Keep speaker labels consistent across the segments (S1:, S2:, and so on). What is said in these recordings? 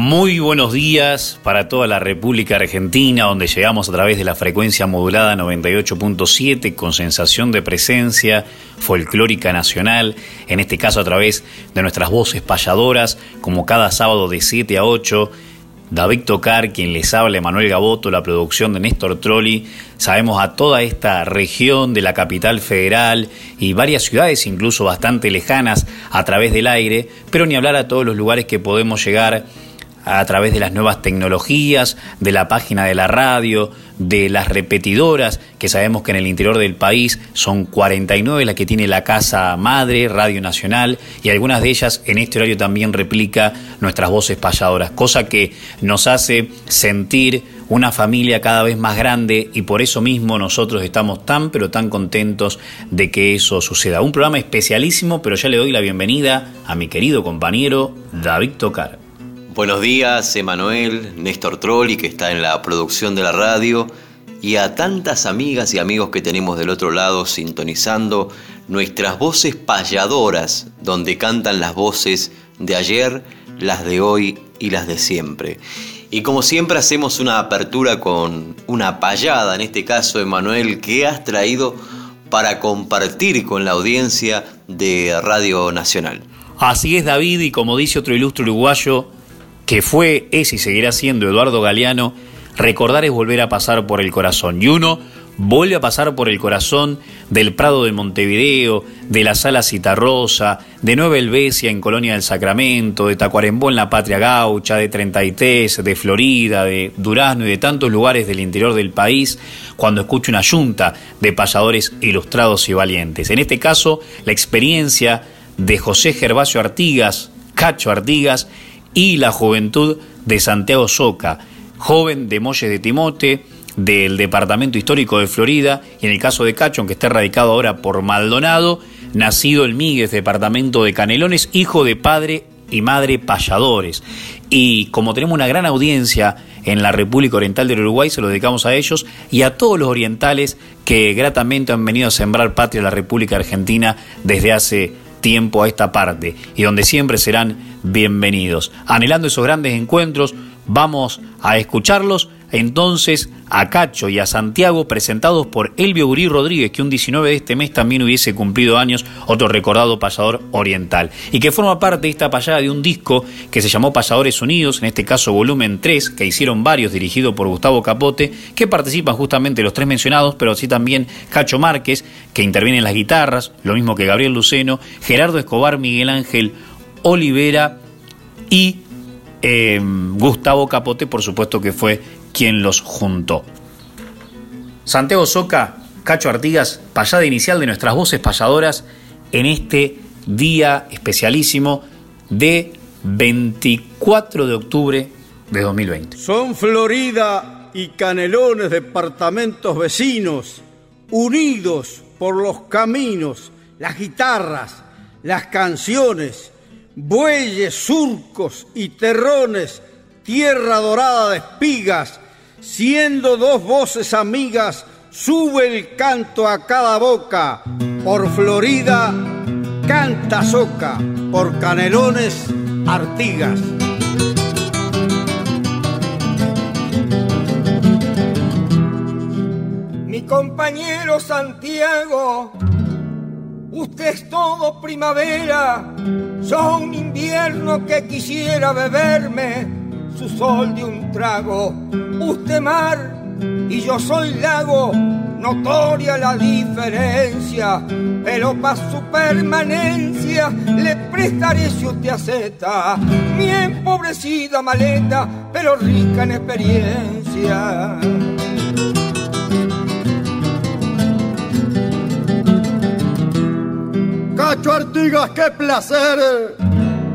S1: Muy buenos días para toda la República Argentina, donde llegamos a través de la frecuencia modulada 98.7 con sensación de presencia folclórica nacional, en este caso a través de nuestras voces payadoras, como cada sábado de 7 a 8. David Tocar, quien les habla, Manuel Gaboto, la producción de Néstor Trolli. Sabemos a toda esta región de la capital federal y varias ciudades incluso bastante lejanas a través del aire, pero ni hablar a todos los lugares que podemos llegar a través de las nuevas tecnologías, de la página de la radio, de las repetidoras, que sabemos que en el interior del país son 49 las que tiene la casa madre, Radio Nacional, y algunas de ellas en este horario también replica nuestras voces payadoras, cosa que nos hace sentir una familia cada vez más grande y por eso mismo nosotros estamos tan pero tan contentos de que eso suceda. Un programa especialísimo, pero ya le doy la bienvenida a mi querido compañero David Tocar.
S2: Buenos días, Emanuel, Néstor Trolli, que está en la producción de la radio, y a tantas amigas y amigos que tenemos del otro lado sintonizando nuestras voces payadoras, donde cantan las voces de ayer, las de hoy y las de siempre. Y como siempre hacemos una apertura con una payada, en este caso, Emanuel, que has traído para compartir con la audiencia de Radio Nacional.
S1: Así es, David, y como dice otro ilustre uruguayo, que fue, es y seguirá siendo Eduardo Galeano, recordar es volver a pasar por el corazón. Y uno vuelve a pasar por el corazón del Prado de Montevideo, de la Sala Citarrosa, de Nueva Helvecia en Colonia del Sacramento, de Tacuarembó en la Patria Gaucha, de Treintaité, de Florida, de Durazno y de tantos lugares del interior del país, cuando escucho una yunta de payadores ilustrados y valientes. En este caso, la experiencia de José Gervasio Artigas, Cacho Artigas, y la juventud de Santiago Soca, joven de Molles de Timote, del Departamento Histórico de Florida, y en el caso de Cacho, aunque esté radicado ahora por Maldonado, nacido en Míguez, departamento de Canelones, hijo de padre y madre payadores. Y como tenemos una gran audiencia en la República Oriental del Uruguay, se lo dedicamos a ellos y a todos los orientales que gratamente han venido a sembrar patria a la República Argentina desde hace tiempo a esta parte y donde siempre serán bienvenidos. Anhelando esos grandes encuentros, vamos a escucharlos entonces a Cacho y a Santiago presentados por Elvio Gurí Rodríguez, que un 19 de este mes también hubiese cumplido años, otro recordado payador oriental, y que forma parte de esta payada de un disco que se llamó Payadores Unidos, en este caso volumen 3, que hicieron varios dirigido por Gustavo Capote, que participan justamente los tres mencionados, pero así también Cacho Márquez, que interviene en las guitarras, lo mismo que Gabriel Luceno, Gerardo Escobar, Miguel Ángel Olivera y eh, Gustavo Capote, por supuesto que fue quien los juntó. Santiago Soca, Cacho Artigas, payada inicial de nuestras voces payadoras en este día especialísimo de 24 de octubre de 2020.
S3: Son Florida y Canelones departamentos vecinos, unidos por los caminos, las guitarras, las canciones, bueyes, surcos y terrones, tierra dorada de espigas, siendo dos voces amigas, sube el canto a cada boca. Por Florida canta soca, por Canelones Artigas.
S4: Mi compañero Santiago, usted es todo primavera, son un invierno que quisiera beberme su sol de un trago. Usted mar y yo soy lago, notoria la diferencia, pero para su permanencia le prestaré si usted acepta mi empobrecida maleta, pero rica en experiencia.
S3: Cacho Artigas, qué placer.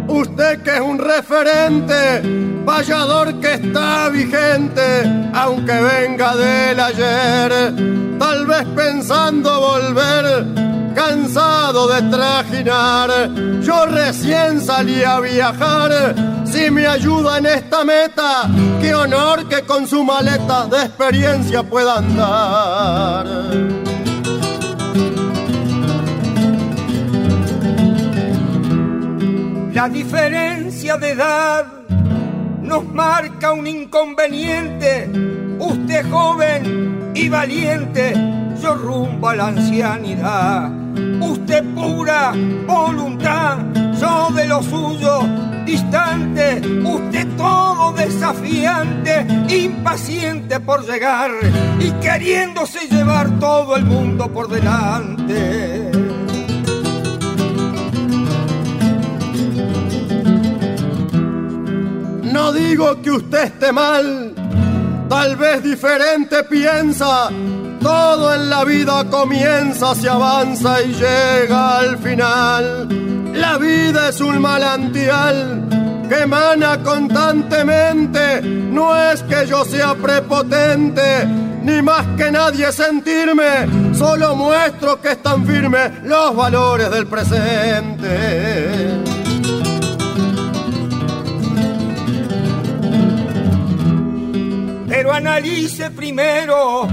S3: Usted que es un referente vallador que está vigente, aunque venga del ayer, tal vez pensando volver cansado de trajinar. Yo recién salí a viajar, si me ayuda en esta meta, qué honor que con su maleta de experiencia pueda andar.
S4: La diferencia de edad nos marca un inconveniente. Usted joven y valiente, yo rumbo a la ancianidad. Usted pura voluntad, yo de lo suyo distante. Usted todo desafiante, impaciente por llegar y queriéndose llevar todo el mundo por delante.
S3: No digo que usted esté mal, tal vez diferente piensa. Todo en la vida comienza, se avanza y llega al final. La vida es un manantial que emana constantemente. No es que yo sea prepotente, ni más que nadie sentirme. Solo muestro que están firmes los valores del presente.
S4: Pero analice primero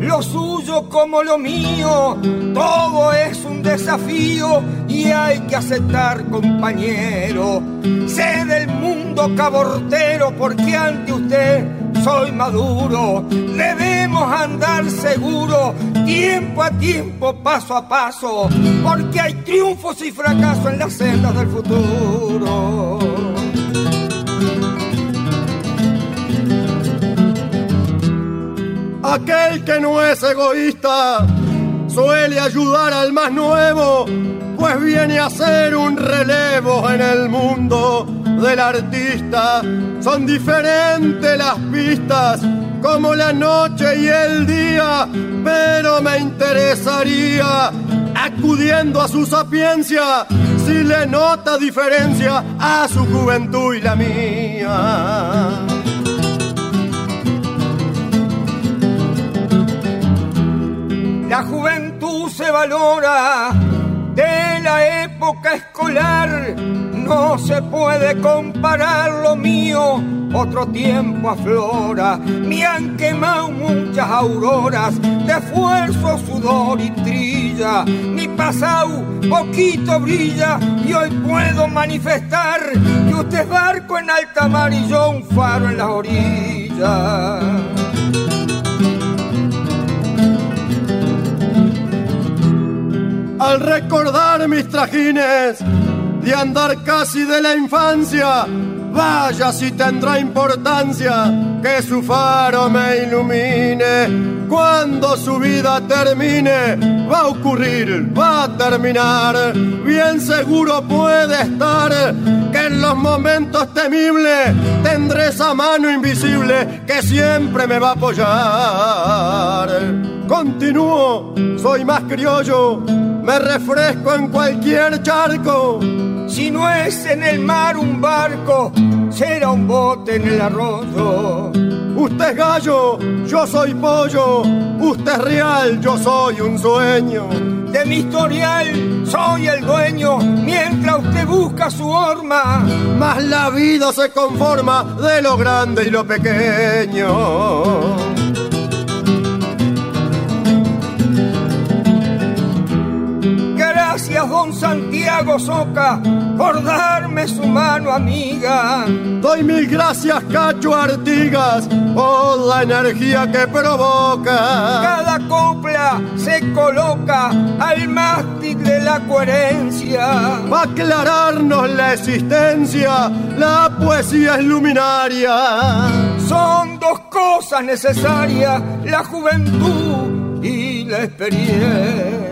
S4: lo suyo como lo mío. Todo es un desafío y hay que aceptar, compañero. Sé del mundo cabortero porque ante usted soy maduro. Debemos andar seguro, tiempo a tiempo, paso a paso, porque hay triunfos y fracasos en las sendas del futuro.
S3: Aquel que no es egoísta suele ayudar al más nuevo, pues viene a ser un relevo en el mundo del artista. Son diferentes las pistas, como la noche y el día, pero me interesaría, acudiendo a su sapiencia, si le nota diferencia a su juventud y la mía.
S4: La juventud se valora de la época escolar. No se puede comparar lo mío, otro tiempo aflora. Me han quemado muchas auroras de esfuerzo, sudor y trilla. Mi pasado poquito brilla y hoy puedo manifestar que usted es barco en alta mar y yo un faro en la orilla.
S3: Al recordar mis trajines de andar casi de la infancia. Vaya si tendrá importancia que su faro me ilumine. Cuando su vida termine, va a ocurrir, va a terminar. Bien seguro puede estar que en los momentos temibles tendré esa mano invisible que siempre me va a apoyar. Continúo, soy más criollo, me refresco en cualquier charco.
S4: Si no es en el mar un barco, será un bote en el arroyo.
S3: Usted es gallo, yo soy pollo, usted es real, yo soy un sueño.
S4: De mi historial soy el dueño, mientras usted busca su horma.
S3: Mas la vida se conforma de lo grande y lo pequeño.
S4: Gracias, don Santiago Soca, por darme su mano amiga.
S3: Doy mil gracias, Cacho Artigas, por la energía que provoca.
S4: Cada copla se coloca al mástil de la coherencia.
S3: Va a aclararnos la existencia, la poesía es luminaria.
S4: Son dos cosas necesarias, la juventud y la experiencia.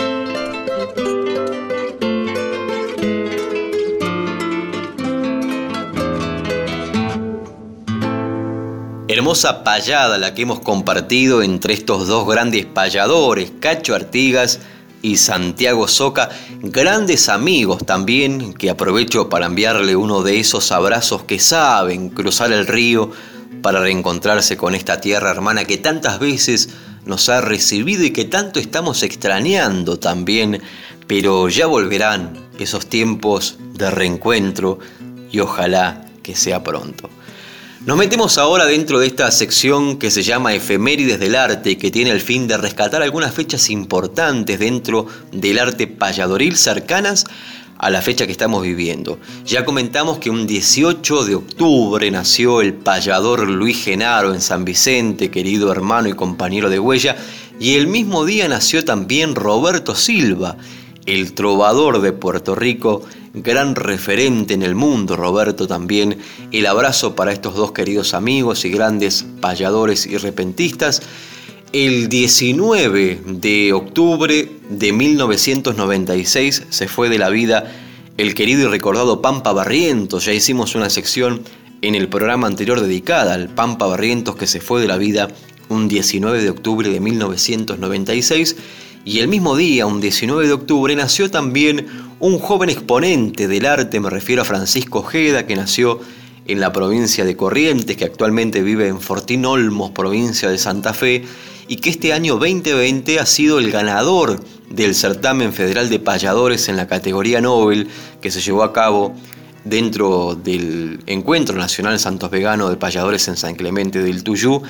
S2: Hermosa payada la que hemos compartido entre estos dos grandes payadores, Cacho Artigas y Santiago Soca, grandes amigos también, que aprovecho para enviarle uno de esos abrazos que saben cruzar el río para reencontrarse con esta tierra hermana que tantas veces nos ha recibido y que tanto estamos extrañando también, pero ya volverán esos tiempos de reencuentro y ojalá que sea pronto. Nos metemos ahora dentro de esta sección que se llama Efemérides del Arte y que tiene el fin de rescatar algunas fechas importantes dentro del arte payadoril cercanas a la fecha que estamos viviendo. Ya comentamos que un 18 de octubre nació el payador Luis Genaro en San Vicente, querido hermano y compañero de huella, y el mismo día nació también Roberto Silva, el trovador de Puerto Rico, gran referente en el mundo, Roberto también. El abrazo para estos dos queridos amigos y grandes payadores y repentistas. El 19 de octubre de 1996 se fue de la vida el querido y recordado Pampa Barrientos. Ya hicimos una sección en el programa anterior dedicada al Pampa Barrientos que se fue de la vida un 19 de octubre de 1996 y el mismo día, un 19 de octubre, nació también un joven exponente del arte, me refiero a Francisco Ojeda, que nació en la provincia de Corrientes, que actualmente vive en Fortín Olmos, provincia de Santa Fe, y que este año 2020 ha sido el ganador del certamen federal de payadores en la categoría Nobel, que se llevó a cabo dentro del Encuentro Nacional Santos Vegano de Payadores en San Clemente del Tuyú.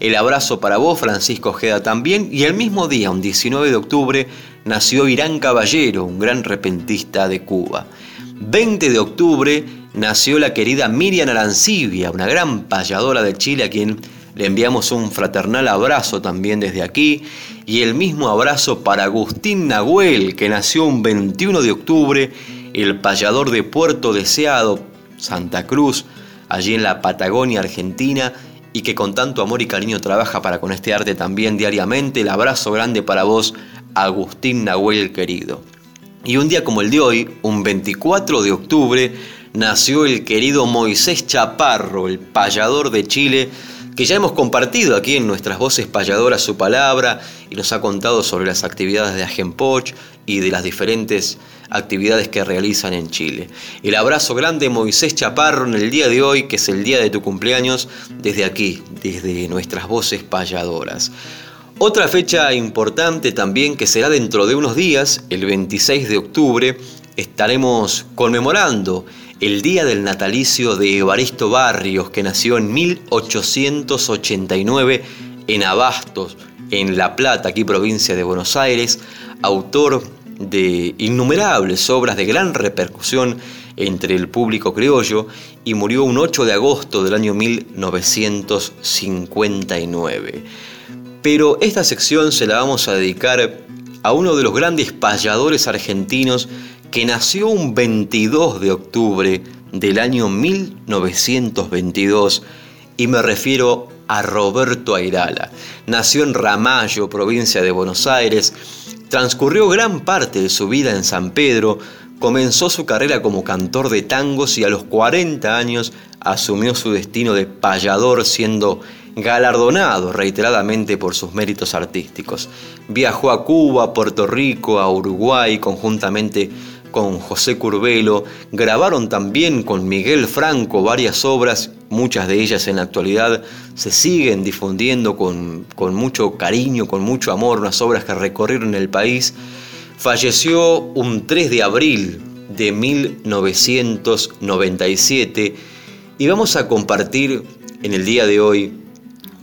S2: El abrazo para vos, Francisco Ojeda, también. Y el mismo día, un 19 de octubre, nació Irán Caballero, un gran repentista de Cuba. 20 de octubre nació la querida Miriam Arancibia, una gran payadora de Chile a quien le enviamos un fraternal abrazo también desde aquí. Y el mismo abrazo para Agustín Nahuel, que nació un 21 de octubre, el payador de Puerto Deseado, Santa Cruz, allí en la Patagonia Argentina y que con tanto amor y cariño trabaja para con este arte también diariamente. El abrazo grande para vos, Agustín Nahuel querido. Y un día como el de hoy, un 24 de octubre, nació el querido Moisés Chaparro, el payador de Chile, que ya hemos compartido aquí en nuestras voces payadoras su palabra y nos ha contado sobre las actividades de Agenpoch y de las diferentes actividades que realizan en Chile. El abrazo grande Moisés Chaparro en el día de hoy, que es el día de tu cumpleaños, desde aquí, desde nuestras voces payadoras. Otra fecha importante también que será dentro de unos días, el 26 de octubre, estaremos conmemorando el día del natalicio de Evaristo Barrios, que nació en 1889 en Abastos, en La Plata, aquí provincia de Buenos Aires, autor de innumerables obras de gran repercusión entre el público criollo y murió un 8 de agosto del año 1959. Pero esta sección se la vamos a dedicar a uno de los grandes payadores argentinos que nació un 22 de octubre del año 1922 y me refiero a Roberto Airala. Nació en Ramallo, provincia de Buenos Aires, transcurrió gran parte de su vida en San Pedro, comenzó su carrera como cantor de tangos y a los 40 años asumió su destino de payador siendo galardonado reiteradamente por sus méritos artísticos. Viajó a Cuba, Puerto Rico, a Uruguay conjuntamente con José Curbelo, grabaron también con Miguel Franco varias obras, muchas de ellas en la actualidad se siguen difundiendo con, con mucho cariño, con mucho amor, unas obras que recorrieron el país. Falleció un 3 de abril de 1997 y vamos a compartir en el día de hoy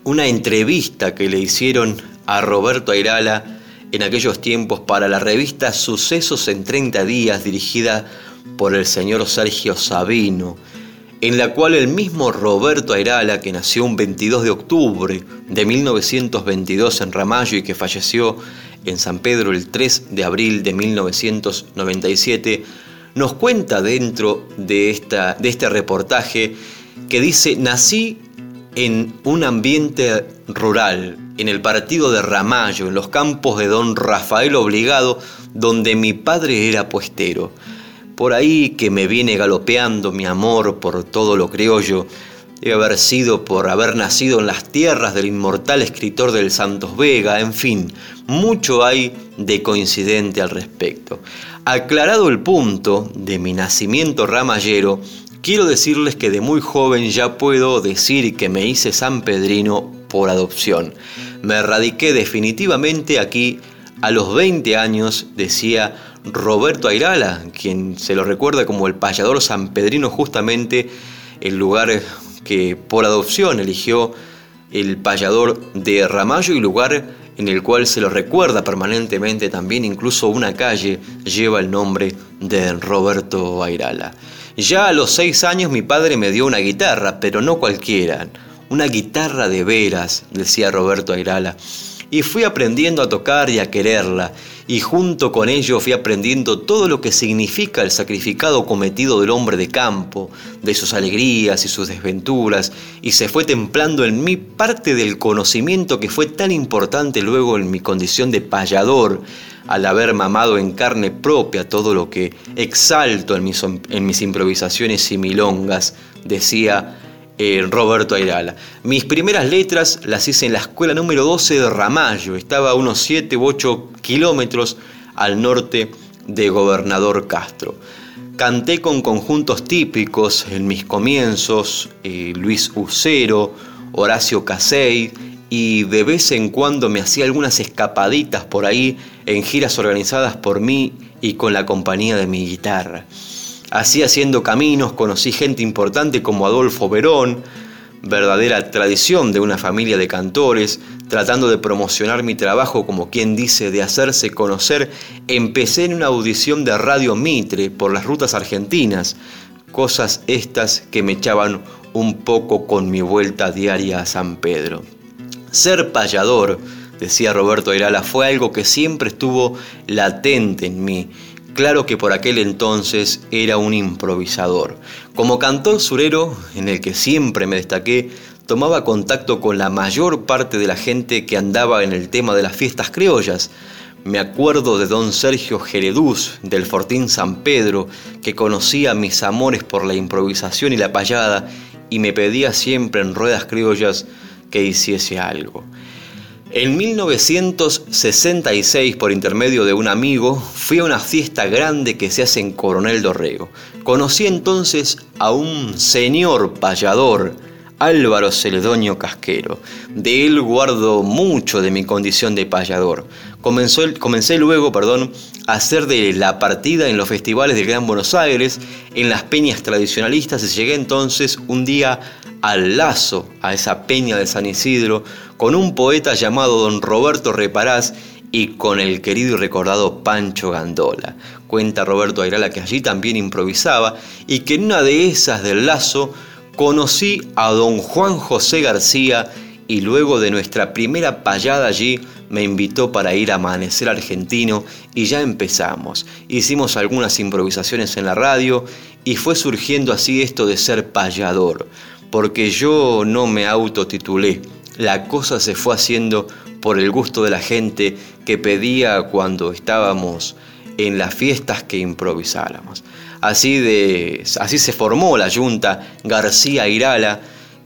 S2: una entrevista que le hicieron a Roberto Airala en aquellos tiempos para la revista Sucesos en 30 días dirigida por el señor Sergio Sabino, en la cual el mismo Roberto Airala, que nació un 22 de octubre de 1922 en Ramallo y que falleció en San Pedro el 3 de abril de 1997, nos cuenta dentro de, esta, de este reportaje que dice, nací en un ambiente rural, en el partido de Ramallo, en los campos de don Rafael Obligado, donde mi padre era puestero. Por ahí que me viene galopeando mi amor por todo lo criollo, debe haber sido por haber nacido en las tierras del inmortal escritor del Santos Vega, en fin, mucho hay de coincidente al respecto. Aclarado el punto de mi nacimiento ramallero, quiero decirles que de muy joven ya puedo decir que me hice sanpedrino por adopción. Me radiqué definitivamente aquí a los 20 años, decía Roberto Airala, quien se lo recuerda como el payador sanpedrino justamente el lugar que por adopción eligió el payador de Ramallo y lugar en el cual se lo recuerda permanentemente también, incluso una calle lleva el nombre de Roberto Airala. Ya a los seis años mi padre me dio una guitarra, pero no cualquiera, una guitarra de veras, decía Roberto Airala, y fui aprendiendo a tocar y a quererla, y junto con ello fui aprendiendo todo lo que significa el sacrificado cometido del hombre de campo, de sus alegrías y sus desventuras, y se fue templando en mí parte del conocimiento que fue tan importante luego en mi condición de payador, al haber mamado en carne propia todo lo que exalto en mis, en mis improvisaciones y milongas, decía eh, Roberto Airala. Mis primeras letras las hice en la escuela número 12 de Ramallo, estaba a unos 7 u 8 kilómetros al norte de Gobernador Castro. Canté con conjuntos típicos en mis comienzos, eh, Luis Ucero, Horacio Casey, y de vez en cuando me hacía algunas escapaditas por ahí en giras organizadas por mí y con la compañía de mi guitarra. Así haciendo caminos conocí gente importante como Adolfo Verón, verdadera tradición de una familia de cantores, tratando de promocionar mi trabajo como quien dice de hacerse conocer, empecé en una audición de Radio Mitre por las rutas argentinas, cosas estas que me echaban un poco con mi vuelta diaria a San Pedro. Ser payador, decía Roberto Ayrala, fue algo que siempre estuvo latente en mí Claro que por aquel entonces era un improvisador. Como cantor surero, en el que siempre me destaqué, tomaba contacto con la mayor parte de la gente que andaba en el tema de las fiestas criollas. Me acuerdo de don Sergio Gereduz, del Fortín San Pedro, que conocía mis amores por la improvisación y la payada y me pedía siempre en ruedas criollas que hiciese algo. En 1966, por intermedio de un amigo, fui a una fiesta grande que se hace en Coronel Dorrego. Conocí entonces a un señor payador, Álvaro Celedonio Casquero. De él guardo mucho de mi condición de payador. comencé luego perdón, a hacer de la partida en los festivales del Gran Buenos Aires, en las peñas tradicionalistas, y llegué entonces un día al lazo, a esa peña de San Isidro, con un poeta llamado don Roberto Reparás y con el querido y recordado Pancho Gandola. Cuenta Roberto Ayrala que allí también improvisaba y que en una de esas del lazo conocí a don Juan José García y luego de nuestra primera payada allí me invitó para ir a Amanecer Argentino y ya empezamos. Hicimos algunas improvisaciones en la radio y fue surgiendo así esto de ser payador, porque yo no me autotitulé, la cosa se fue haciendo por el gusto de la gente que pedía cuando estábamos en las fiestas que improvisáramos. Así, de, así se formó la Junta García Irala,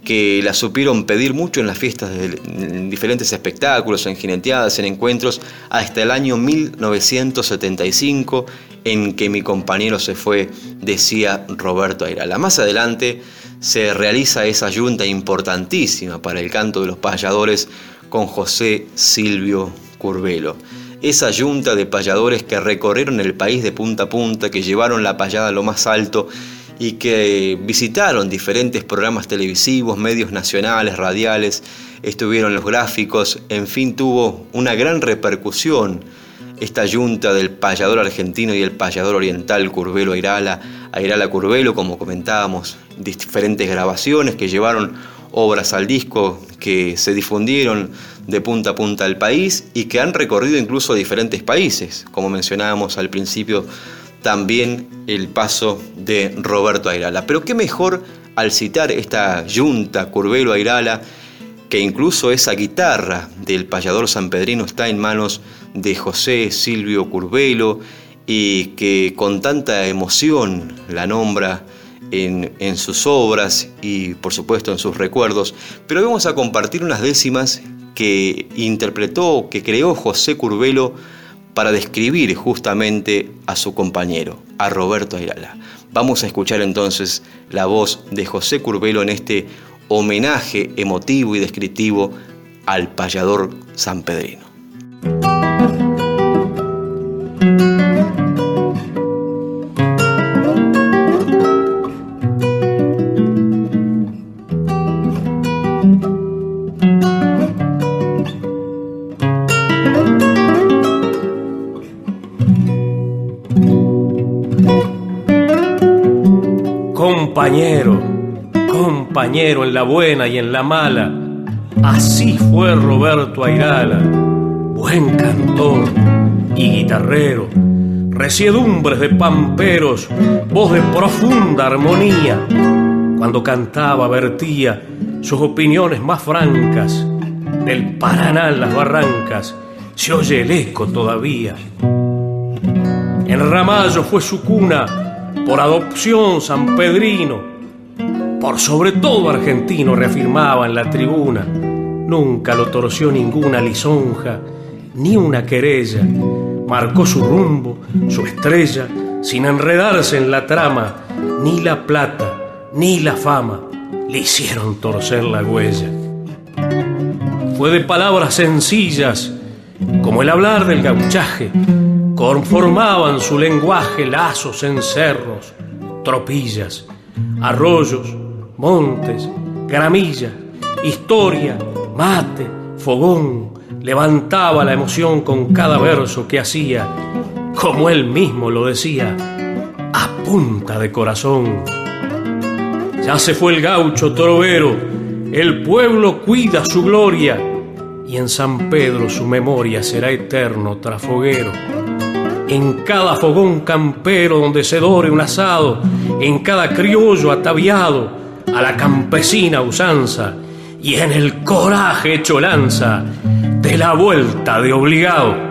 S2: que la supieron pedir mucho en las fiestas, en diferentes espectáculos, en jineteadas, en encuentros, hasta el año 1975, en que mi compañero se fue, decía Roberto Airala. Más adelante se realiza esa junta importantísima para el canto de los payadores con José Silvio Curvelo. Esa junta de payadores que recorrieron el país de punta a punta, que llevaron la payada a lo más alto y que visitaron diferentes programas televisivos, medios nacionales, radiales, estuvieron los gráficos, en fin, tuvo una gran repercusión esta yunta del payador argentino y el payador oriental Curvelo Airala, Airala Curvelo, como comentábamos, diferentes grabaciones que llevaron obras al disco que se difundieron de punta a punta al país y que han recorrido incluso diferentes países, como mencionábamos al principio también el paso de Roberto Airala. Pero qué mejor al citar esta yunta Curvelo Airala, que incluso esa guitarra del payador sanpedrino está en manos de José Silvio Curvelo y que con tanta emoción la nombra en, en, sus obras y por supuesto en sus recuerdos, pero vamos a compartir unas décimas que interpretó, que creó José Curbelo para describir justamente a su compañero, a Roberto Ayala. Vamos a escuchar entonces la voz de José Curbelo en este homenaje emotivo y descriptivo al payador sanpedrino.
S5: Compañero, compañero en la buena y en la mala, así fue Roberto Airala, buen cantor y guitarrero, reciedumbres de pamperos, voz de profunda armonía. Cuando cantaba vertía sus opiniones más francas, del Paraná en las barrancas se oye el eco todavía. En Ramallo fue su cuna, por adopción sanpedrino, por sobre todo argentino, reafirmaba en la tribuna. Nunca lo torció ninguna lisonja, ni una querella. Marcó su rumbo, su estrella, sin enredarse en la trama. Ni la plata, ni la fama le hicieron torcer la huella. Fue de palabras sencillas, como el hablar del gauchaje, conformaban su lenguaje lazos en cerros, tropillas, arroyos, montes, gramillas, historia, mate, fogón, levantaba la emoción con cada verso que hacía, como él mismo lo decía, a punta de corazón. Ya se fue el gaucho trovero, el pueblo cuida su gloria, y en San Pedro su memoria será eterno trafoguero en cada fogón campero donde se dore un asado, en cada criollo ataviado a la campesina usanza y en el coraje hecho lanza de la vuelta de obligado.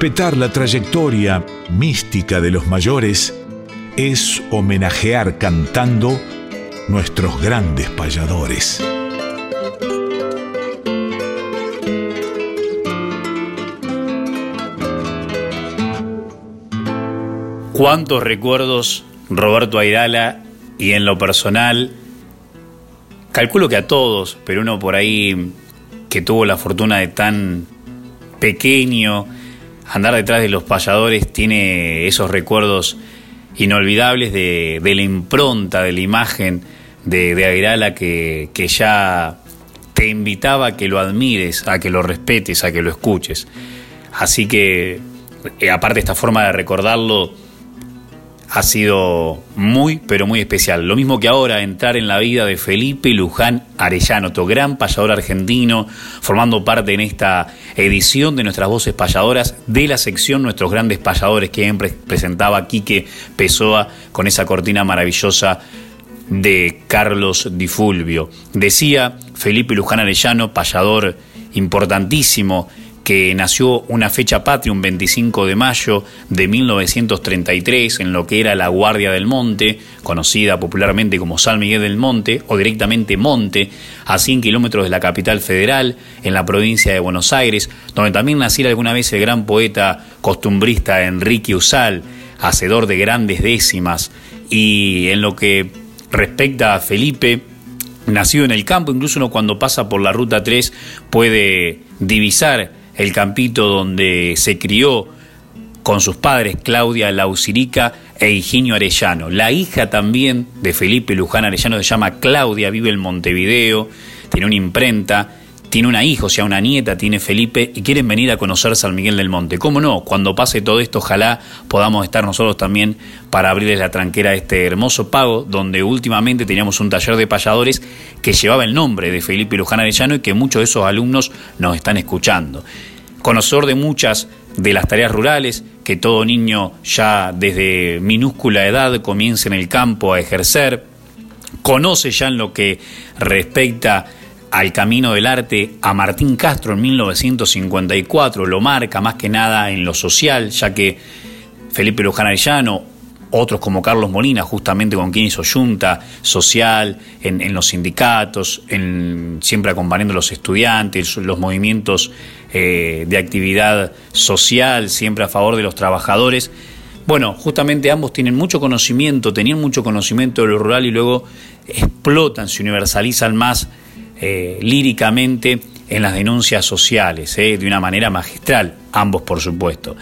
S6: Respetar la trayectoria mística de los mayores es homenajear cantando nuestros grandes payadores.
S1: Cuántos recuerdos Roberto Airala y en lo personal, calculo que a todos, pero uno por ahí que tuvo la fortuna de tan pequeño andar detrás de los payadores tiene esos recuerdos inolvidables de, la impronta, de la imagen de, de Airala que, que ya te invitaba a que lo admires, a que lo respetes, a que lo escuches. Así que, eh, aparte esta forma de recordarlo, ha sido muy, pero muy especial. Lo mismo que ahora entrar en la vida de Felipe Luján Arellano, otro gran payador argentino, formando parte en esta edición de nuestras voces payadoras de la sección Nuestros Grandes Payadores que presentaba Quique Pessoa con esa cortina maravillosa de Carlos Di Fulvio. Decía Felipe Luján Arellano, payador importantísimo que nació una fecha patria, un 25 de mayo de 1933, en lo que era la Guardia del Monte, conocida popularmente como San Miguel del Monte, o directamente Monte, a 100 kilómetros de la capital federal, en la provincia de Buenos Aires, donde también naciera alguna vez el gran poeta costumbrista Enrique Usal, hacedor de grandes décimas, y en lo que respecta a Felipe, nacido en el campo, incluso uno cuando pasa por la ruta 3 puede divisar el campito donde se crió con sus padres Claudia Lausirica e Higinio Arellano. La hija también de Felipe Luján Arellano se llama Claudia, vive en Montevideo, tiene una imprenta tiene una hija, o sea, una nieta, tiene Felipe, y quieren venir a conocer San Miguel del Monte. ¿Cómo no? Cuando pase todo esto, ojalá podamos estar nosotros también para abrirles la tranquera a este hermoso pago, donde últimamente teníamos un taller de payadores que llevaba el nombre de Felipe Luján Arellano y que muchos de esos alumnos nos están escuchando. Conocedor de muchas de las tareas rurales que todo niño ya desde minúscula edad comienza en el campo a ejercer, conoce ya en lo que respecta al camino del arte a Martín Castro en 1954, lo marca más que nada en lo social, ya que Felipe Luján Arellano, otros como Carlos Molina, justamente con quien hizo junta social, en, los sindicatos, siempre acompañando a los estudiantes, los movimientos eh, de actividad social, siempre a favor de los trabajadores. Bueno, justamente ambos tienen mucho conocimiento, tenían mucho conocimiento de lo rural y luego explotan, se universalizan más eh, líricamente en las denuncias sociales, eh, de una manera magistral, ambos por supuesto.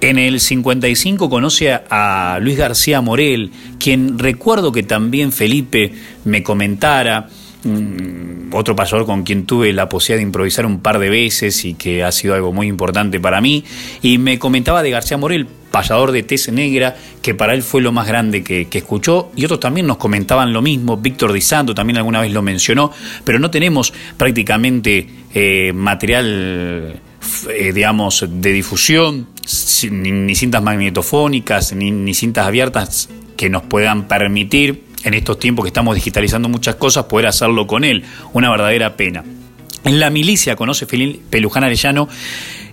S1: En el 55 conoce a, Luis García Morel, quien recuerdo que también Felipe me comentara, mm, otro pasador con quien tuve la posibilidad de improvisar un par de veces y que ha sido algo muy importante para mí, y me comentaba de García Morel, payador de tez negra, que para él fue lo más grande que, escuchó, y otros también nos comentaban lo mismo, Víctor Di Santo también alguna vez lo mencionó, pero no tenemos prácticamente eh, material, eh, digamos, de difusión, ni, cintas magnetofónicas, ni, ni cintas abiertas que nos puedan permitir, en estos tiempos que estamos digitalizando muchas cosas, poder hacerlo con él, una verdadera pena. En la milicia conoce Felipe Luján Arellano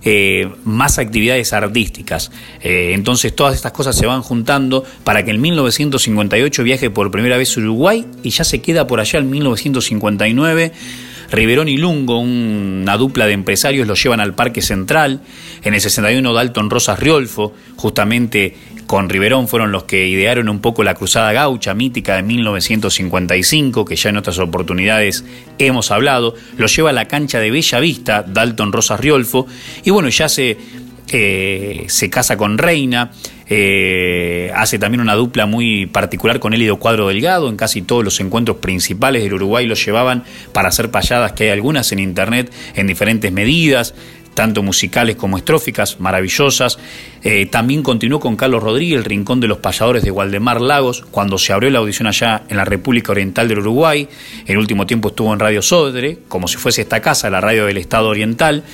S1: eh, más actividades artísticas. Eh, entonces todas estas cosas se van juntando para que en 1958 viaje por primera vez a Uruguay y ya se queda por allá en 1959. Riverón y Lungo, una dupla de empresarios, lo llevan al Parque Central. En el 61 Dalton Rosas Riolfo, justamente con Riverón fueron los que idearon un poco la Cruzada Gaucha mítica de 1955, que ya en otras oportunidades hemos hablado, lo lleva a la cancha de Bella Vista, Dalton Rosas Riolfo, y bueno, ya se, eh, se casa con Reina, eh, hace también una dupla muy particular con Elido Cuadro Delgado, en casi todos los encuentros principales del Uruguay lo llevaban para hacer payadas, que hay algunas en internet en diferentes medidas, tanto musicales como estróficas, maravillosas. Eh, también continuó con Carlos Rodríguez, el Rincón de los Payadores de Waldemar Lagos, cuando se abrió la audición allá en la República Oriental del Uruguay. En último tiempo estuvo en Radio Sodre, como si fuese esta casa, la radio del Estado Oriental.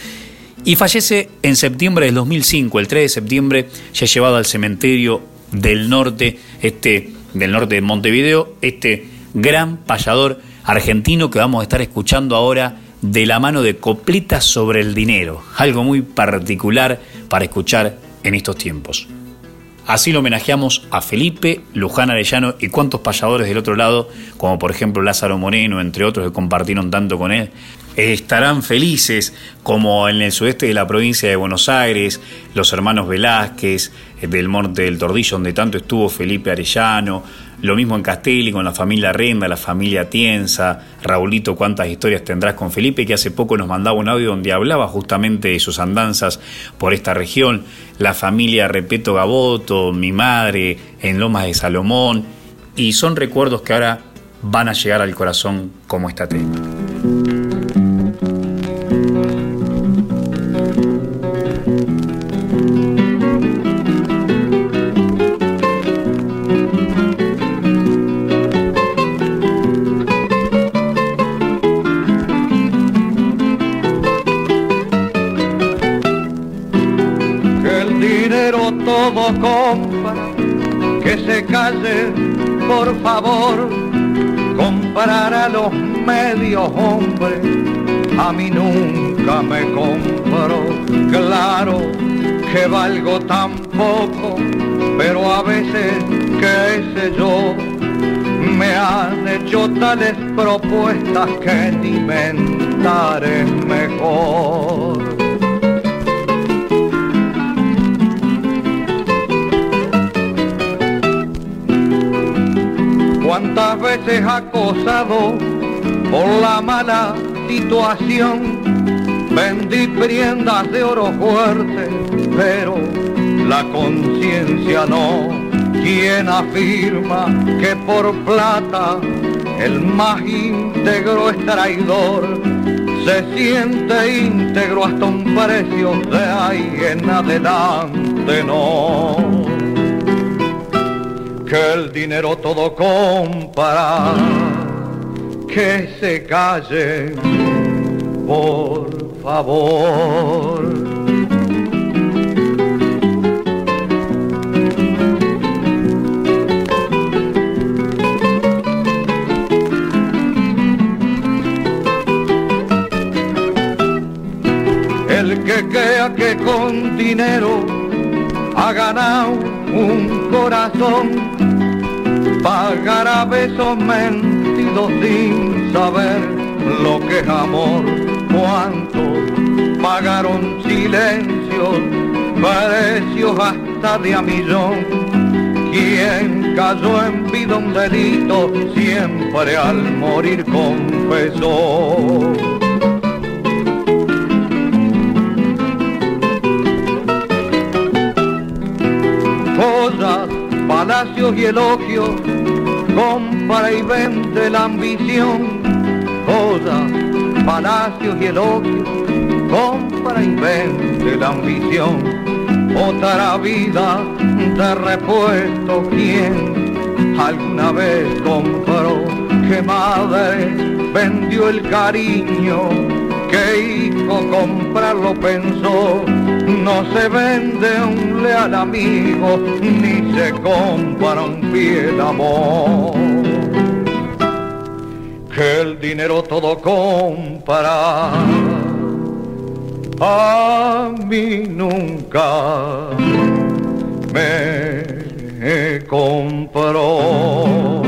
S1: Y fallece en septiembre del 2005, el 3 de septiembre, ya llevado al cementerio del norte, este, del norte de Montevideo, este gran payador argentino que vamos a estar escuchando ahora de la mano de Coplitas sobre el dinero, algo muy particular para escuchar en estos tiempos. Así lo homenajeamos a Felipe, Luján Arellano y cuantos payadores del otro lado, como por ejemplo Lázaro Moreno, entre otros que compartieron tanto con él, estarán felices, como en el sudeste de la provincia de Buenos Aires, los hermanos Velázquez, del Monte del Tordillo, donde tanto estuvo Felipe Arellano, lo mismo en Castelli con la familia Renda, la familia Tienza, Raulito, cuántas historias tendrás con Felipe, que hace poco nos mandaba un audio donde hablaba justamente de sus andanzas por esta región, la familia Repeto Gaboto, mi madre en Lomas de Salomón, y son recuerdos que ahora van a llegar al corazón como esta tema.
S7: Por favor, comparar a los medios hombres, a mí nunca me compro, claro que valgo tan poco, pero a veces, qué sé yo, me han hecho tales propuestas que ni mentar mejor. Cuántas veces acosado por la mala situación, vendí prendas de oro fuerte, pero la conciencia no. Quien afirma que por plata el más íntegro es traidor, se siente íntegro hasta un precio de ahí en adelante no. Que el dinero todo compra, que se calle, por favor. crea que con dinero ha ganado un corazón, pagará besos mentidos sin saber lo que es amor. Cuántos pagaron silencios, precios hasta de a millón. Quien cayó en vida un delito, siempre al morir confesó. palacios y elogios, compra y vende la ambición, cosas, palacios y elogios, compra y vende la ambición, otra vida de repuesto quien alguna vez compró, que madre vendió el cariño, que hijo comprarlo pensó no se vende un leal amigo, ni se compra un fiel amor. Que el dinero todo compra, a mí nunca me compró.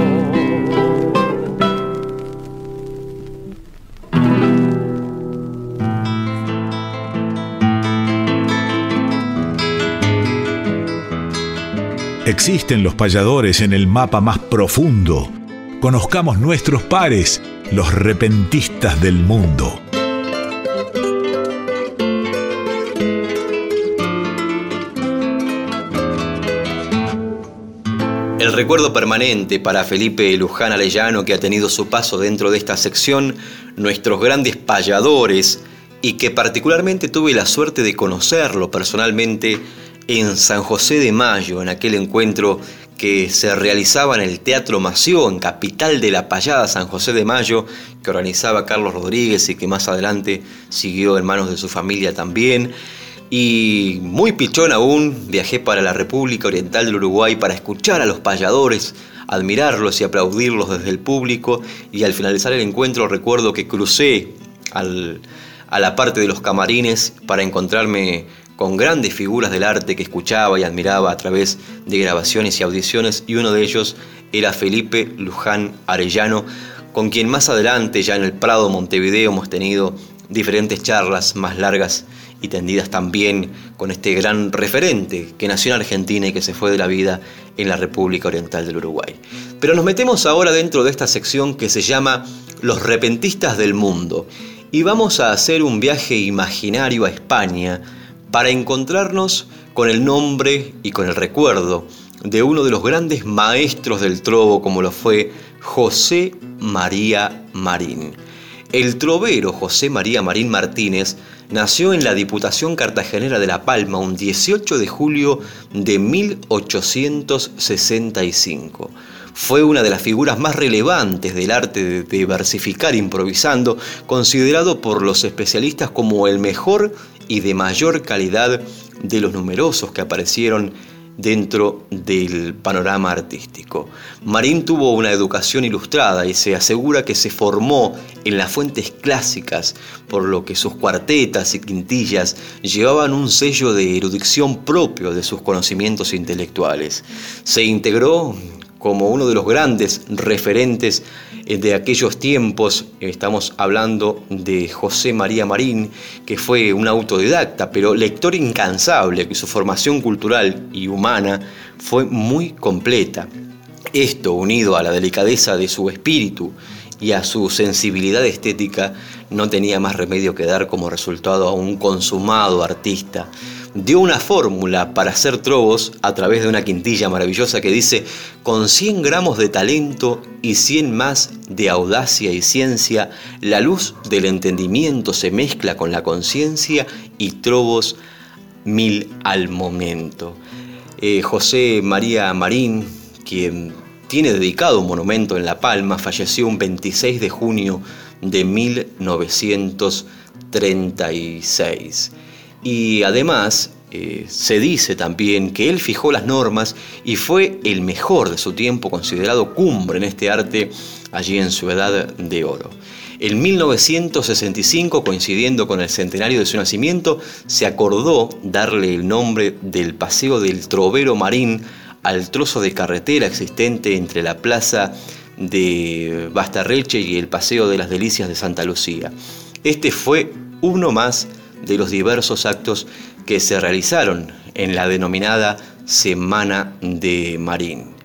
S6: Existen los payadores en el mapa más profundo. Conozcamos nuestros pares, los repentistas del mundo.
S2: El recuerdo permanente para Felipe Luján Arellano, que ha tenido su paso dentro de esta sección, nuestros grandes payadores, y que particularmente tuve la suerte de conocerlo personalmente en San José de Mayo, en aquel encuentro que se realizaba en el Teatro Mació, en capital de la payada San José de Mayo, que organizaba Carlos Rodríguez y que más adelante siguió en manos de su familia también. Y muy pichón aún, viajé para la República Oriental del Uruguay para escuchar a los payadores, admirarlos y aplaudirlos desde el público. Y al finalizar el encuentro recuerdo que crucé a la parte de los camarines para encontrarme con grandes figuras del arte que escuchaba y admiraba a través de grabaciones y audiciones, y uno de ellos era Felipe Luján Arellano, con quien más adelante, ya en el Prado Montevideo, hemos tenido diferentes charlas más largas y tendidas también con este gran referente que nació en Argentina y que se fue de la vida en la República Oriental del Uruguay. Pero nos metemos ahora dentro de esta sección que se llama Los repentistas del mundo y vamos a hacer un viaje imaginario a España, para encontrarnos con el nombre y con el recuerdo de uno de los grandes maestros del trovo como lo fue José María Marín. El trovero José María Marín Martínez nació en la Diputación Cartagenera de La Palma un 18 de julio de 1865. Fue una de las figuras más relevantes del arte de versificar improvisando, considerado por los especialistas como el mejor y de mayor calidad de los numerosos que aparecieron dentro del panorama artístico. Marín tuvo una educación ilustrada y se asegura que se formó en las fuentes clásicas, por lo que sus cuartetas y quintillas llevaban un sello de erudición propio de sus conocimientos intelectuales. Se integró como uno de los grandes referentes eh, de aquellos tiempos, estamos hablando de José María Marín, que fue un autodidacta, pero lector incansable, que su formación cultural y humana fue muy completa. Esto, unido a la delicadeza de su espíritu y a su sensibilidad estética no tenía más remedio que dar como resultado a un consumado artista. Dio una fórmula para hacer trovos a través de una quintilla maravillosa que dice, con 100 gramos de talento y 100 más de audacia y ciencia, la luz del entendimiento se mezcla con la conciencia y trovos mil al momento. Eh, José María Marín, quien tiene dedicado un monumento en La Palma, falleció un 26 de junio de 1936. Y además eh, se dice también que él fijó las normas y fue el mejor de su tiempo, considerado cumbre en este arte allí en su edad de oro. En 1965, coincidiendo con el centenario de su nacimiento, se acordó darle el nombre del Paseo del Trovero Marín al trozo de carretera existente entre la plaza de Bastarreche y el Paseo de las Delicias de Santa Lucía. Este fue uno más de los diversos actos que se realizaron en la denominada Semana de Marín.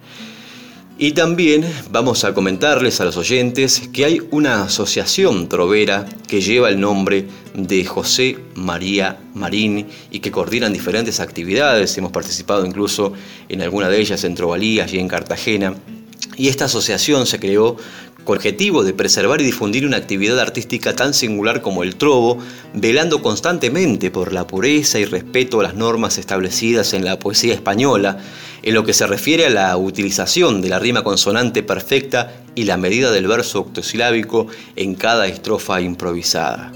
S2: Y también vamos a comentarles a los oyentes que hay una asociación trovera que lleva el nombre de José María Marín y que coordinan diferentes actividades. Hemos participado incluso en alguna de ellas en Trovalías y en Cartagena. Y esta asociación se creó con objetivo de preservar y difundir una actividad artística tan singular como el trovo, velando constantemente por la pureza y respeto a las normas establecidas en la poesía española, en lo que se refiere a la utilización de la rima consonante perfecta y la medida del verso octosilábico en cada estrofa improvisada.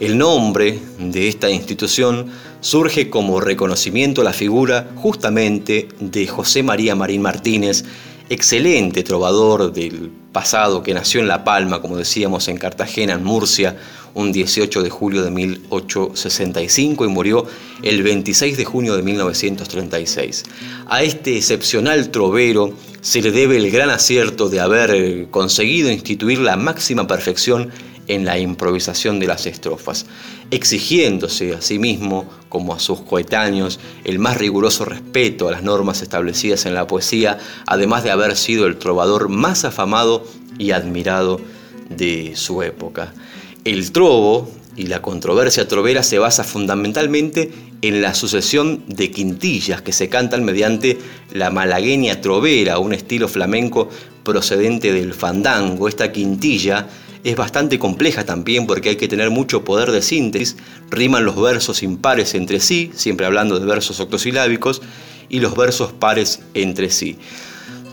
S2: El nombre de esta institución surge como reconocimiento a la figura justamente de José María Marín Martínez, excelente trovador del pasado que nació en La Palma, como decíamos, en Cartagena, en Murcia, un 18 de julio de 1865 y murió el 26 de junio de 1936. A este excepcional trovero se le debe el gran acierto de haber conseguido instituir la máxima perfección en la improvisación de las estrofas, exigiéndose a sí mismo, como a sus coetáneos, el más riguroso respeto a las normas establecidas en la poesía, además de haber sido el trovador más afamado y admirado de su época. El trovo y la controversia trovera se basa fundamentalmente en la sucesión de quintillas que se cantan mediante la malagueña trovera, un estilo flamenco procedente del fandango. Esta quintilla es bastante compleja también porque hay que tener mucho poder de síntesis, riman los versos impares entre sí, siempre hablando de versos octosilábicos, y los versos pares entre sí.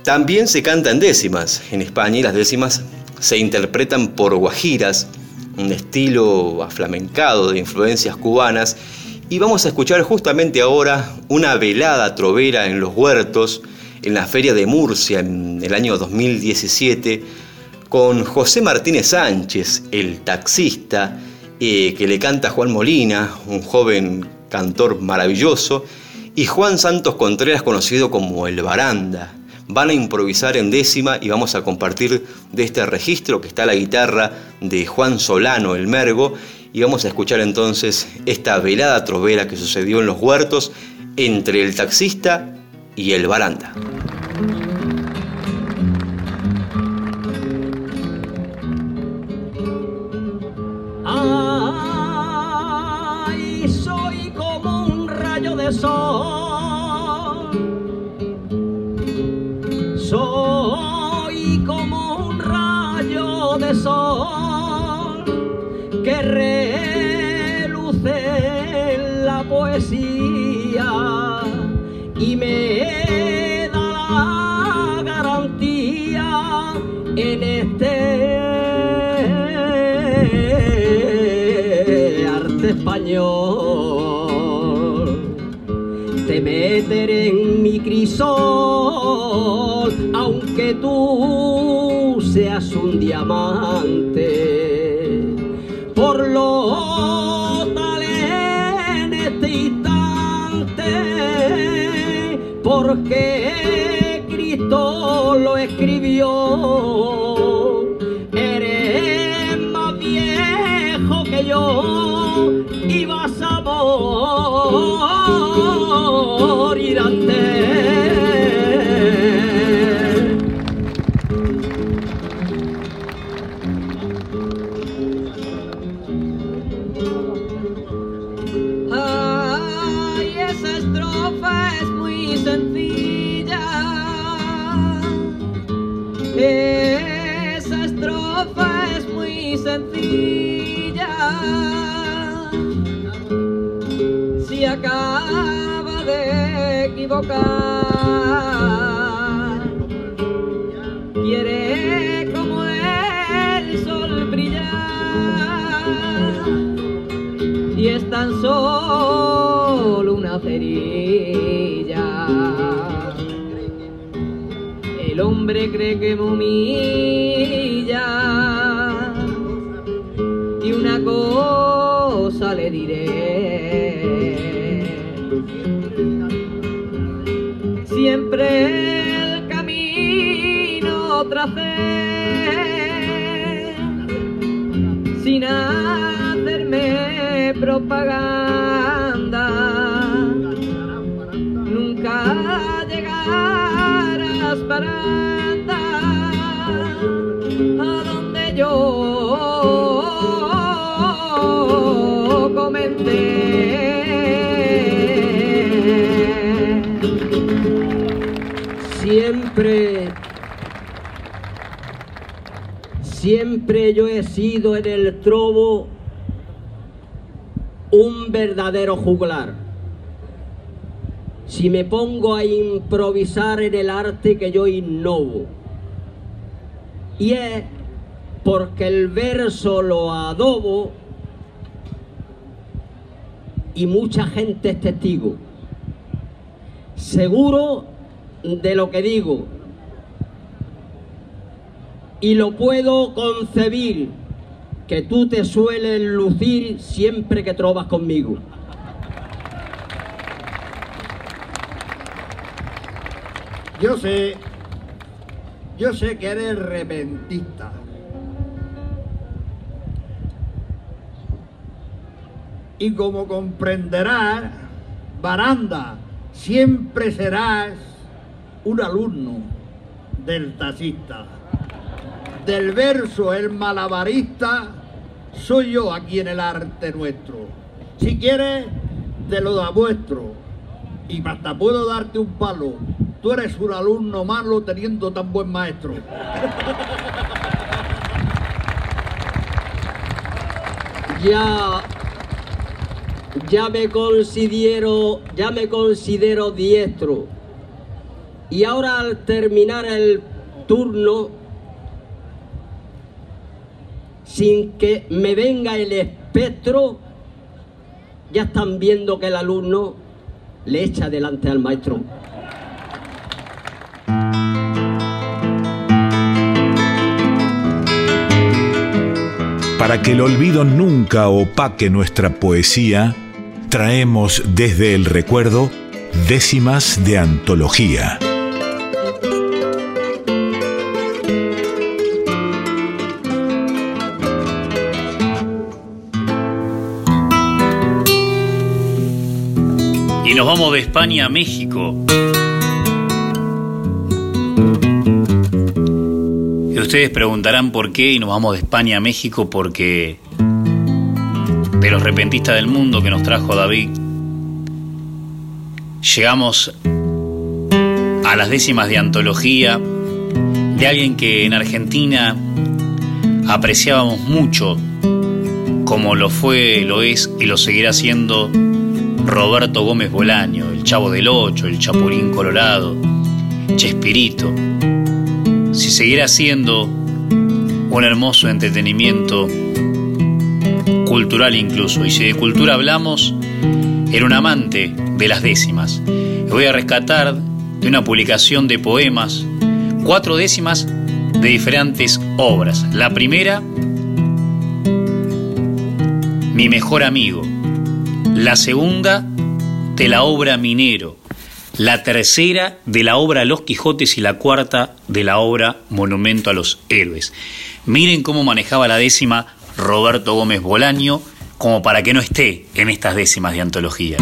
S2: También se canta en décimas. En España y las décimas se interpretan por guajiras, un estilo aflamencado de influencias cubanas, y vamos a escuchar justamente ahora una velada trovera en los huertos, en la Feria de Murcia en el año 2017, con José Martínez Sánchez, el taxista, eh, que le canta Juan Molina, un joven cantor maravilloso, y Juan Santos Contreras, conocido como el Baranda. Van a improvisar en décima y vamos a compartir de este registro que está la guitarra de Juan Solano, el Mergo, y vamos a escuchar entonces esta velada trovera que sucedió en los huertos entre el taxista y el Baranda.
S8: Soy como un rayo de sol que reluce la poesía y me da la garantía en este arte español en mi crisol, aunque tú seas un diamante. Por lo tal en este instante, porque Cristo lo escribió, morir verdadero juglar. Si me pongo a improvisar en el arte que yo innovo. Y es porque el verso lo adobo y mucha gente es testigo. Seguro de lo que digo y lo puedo concebir que tú te sueles lucir siempre que trovas conmigo.
S9: Yo sé, yo sé que eres repentista. Y como comprenderás, Baranda, siempre serás un alumno del taxista. Del verso el malabarista soy yo aquí en el arte nuestro. Si quieres, te lo da vuestro. Y hasta puedo darte un palo. Tú eres un alumno malo teniendo tan buen maestro.
S8: Ya, ya me considero, ya me considero diestro. Y ahora al terminar el turno, sin que me venga el espectro, ya están viendo que el alumno le echa delante al maestro.
S6: Para que el olvido nunca opaque nuestra poesía, traemos desde el recuerdo décimas de antología.
S1: Y nos vamos de España a México. Ustedes preguntarán por qué y nos vamos de España a México porque de los repentistas del mundo que nos trajo David, llegamos a las décimas de antología de alguien que en Argentina apreciábamos mucho, como lo fue, lo es y lo seguirá siendo Roberto Gómez Bolaño, el Chavo del Ocho, el Chapulín Colorado, Chespirito. Si seguirá siendo un hermoso entretenimiento cultural incluso, y si de cultura hablamos, era un amante de las décimas. voy a rescatar de una publicación de poemas cuatro décimas de diferentes obras. La primera, Mi mejor amigo. La segunda, de la obra Minero. La tercera, de la obra Los Quijotes. Y la cuarta, de la obra Monumento a los Héroes. Miren cómo manejaba la décima Roberto Gómez Bolaño, como para que no esté en estas décimas de antología.